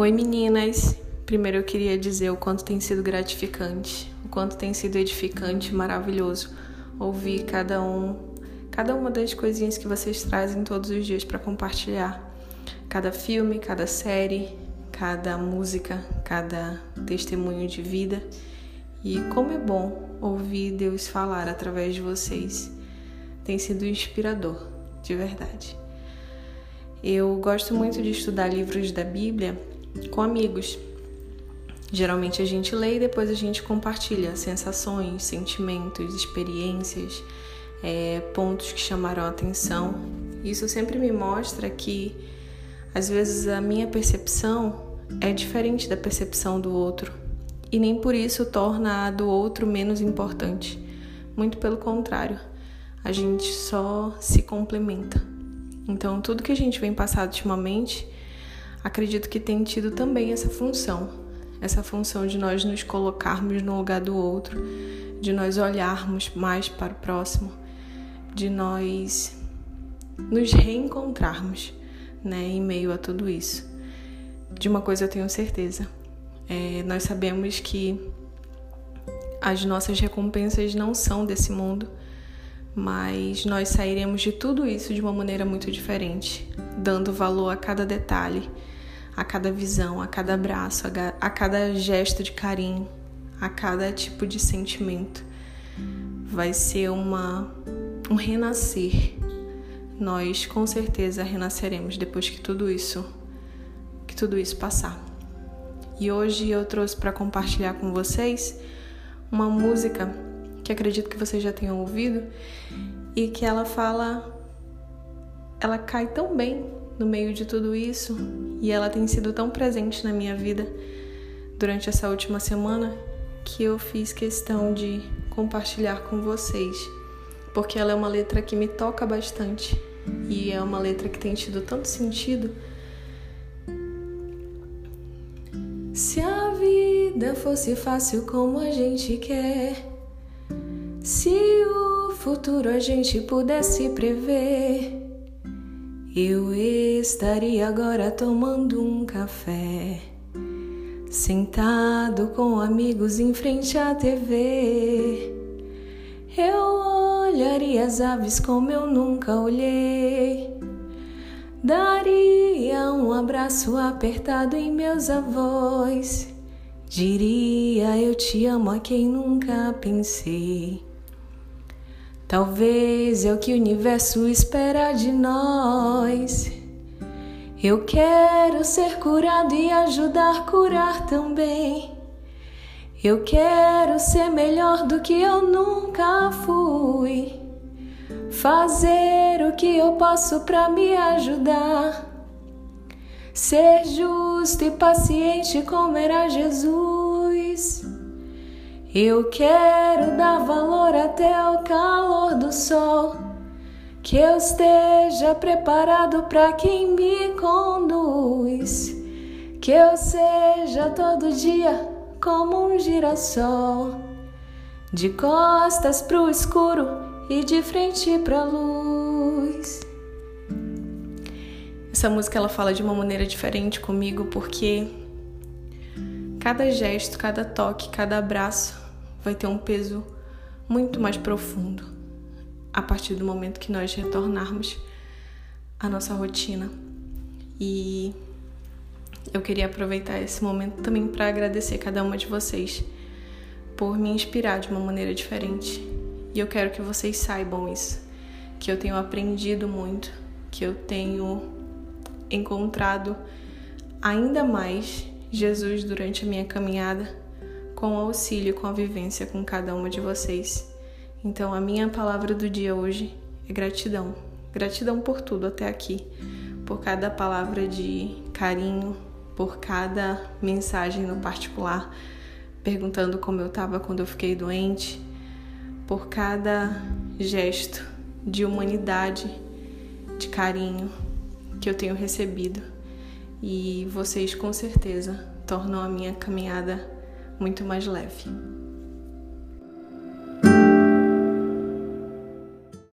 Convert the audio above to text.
Oi meninas! Primeiro eu queria dizer o quanto tem sido gratificante, o quanto tem sido edificante, maravilhoso ouvir cada um, cada uma das coisinhas que vocês trazem todos os dias para compartilhar. Cada filme, cada série, cada música, cada testemunho de vida. E como é bom ouvir Deus falar através de vocês. Tem sido inspirador, de verdade. Eu gosto muito de estudar livros da Bíblia com amigos. Geralmente a gente lê e depois a gente compartilha sensações, sentimentos, experiências, é, pontos que chamaram a atenção. Isso sempre me mostra que às vezes a minha percepção é diferente da percepção do outro e nem por isso torna a do outro menos importante. Muito pelo contrário, a gente só se complementa. Então, tudo que a gente vem passado ultimamente, acredito que tem tido também essa função, essa função de nós nos colocarmos no lugar do outro, de nós olharmos mais para o próximo, de nós nos reencontrarmos, né, em meio a tudo isso. De uma coisa eu tenho certeza, é, nós sabemos que as nossas recompensas não são desse mundo mas nós sairemos de tudo isso de uma maneira muito diferente, dando valor a cada detalhe, a cada visão, a cada abraço, a cada gesto de carinho, a cada tipo de sentimento. Vai ser uma um renascer. Nós com certeza renasceremos depois que tudo isso que tudo isso passar. E hoje eu trouxe para compartilhar com vocês uma música que acredito que vocês já tenham ouvido, e que ela fala. Ela cai tão bem no meio de tudo isso e ela tem sido tão presente na minha vida durante essa última semana que eu fiz questão de compartilhar com vocês, porque ela é uma letra que me toca bastante e é uma letra que tem tido tanto sentido. Se a vida fosse fácil como a gente quer, se o futuro a gente pudesse prever, eu estaria agora tomando um café, sentado com amigos em frente à TV. Eu olharia as aves como eu nunca olhei. Daria um abraço apertado em meus avós. Diria eu te amo a quem nunca pensei. Talvez é o que o universo espera de nós. Eu quero ser curado e ajudar a curar também. Eu quero ser melhor do que eu nunca fui. Fazer o que eu posso para me ajudar. Ser justo e paciente como era Jesus. Eu quero dar valor até o calor do sol, que eu esteja preparado para quem me conduz, que eu seja todo dia como um girassol, de costas pro escuro e de frente pra luz. Essa música ela fala de uma maneira diferente comigo porque cada gesto, cada toque, cada abraço vai ter um peso muito mais profundo a partir do momento que nós retornarmos à nossa rotina. E eu queria aproveitar esse momento também para agradecer cada uma de vocês por me inspirar de uma maneira diferente. E eu quero que vocês saibam isso, que eu tenho aprendido muito, que eu tenho encontrado ainda mais Jesus durante a minha caminhada com auxílio, com a vivência com cada uma de vocês. Então, a minha palavra do dia hoje é gratidão. Gratidão por tudo até aqui, por cada palavra de carinho, por cada mensagem no particular, perguntando como eu estava quando eu fiquei doente, por cada gesto de humanidade, de carinho que eu tenho recebido. E vocês com certeza tornam a minha caminhada muito mais leve.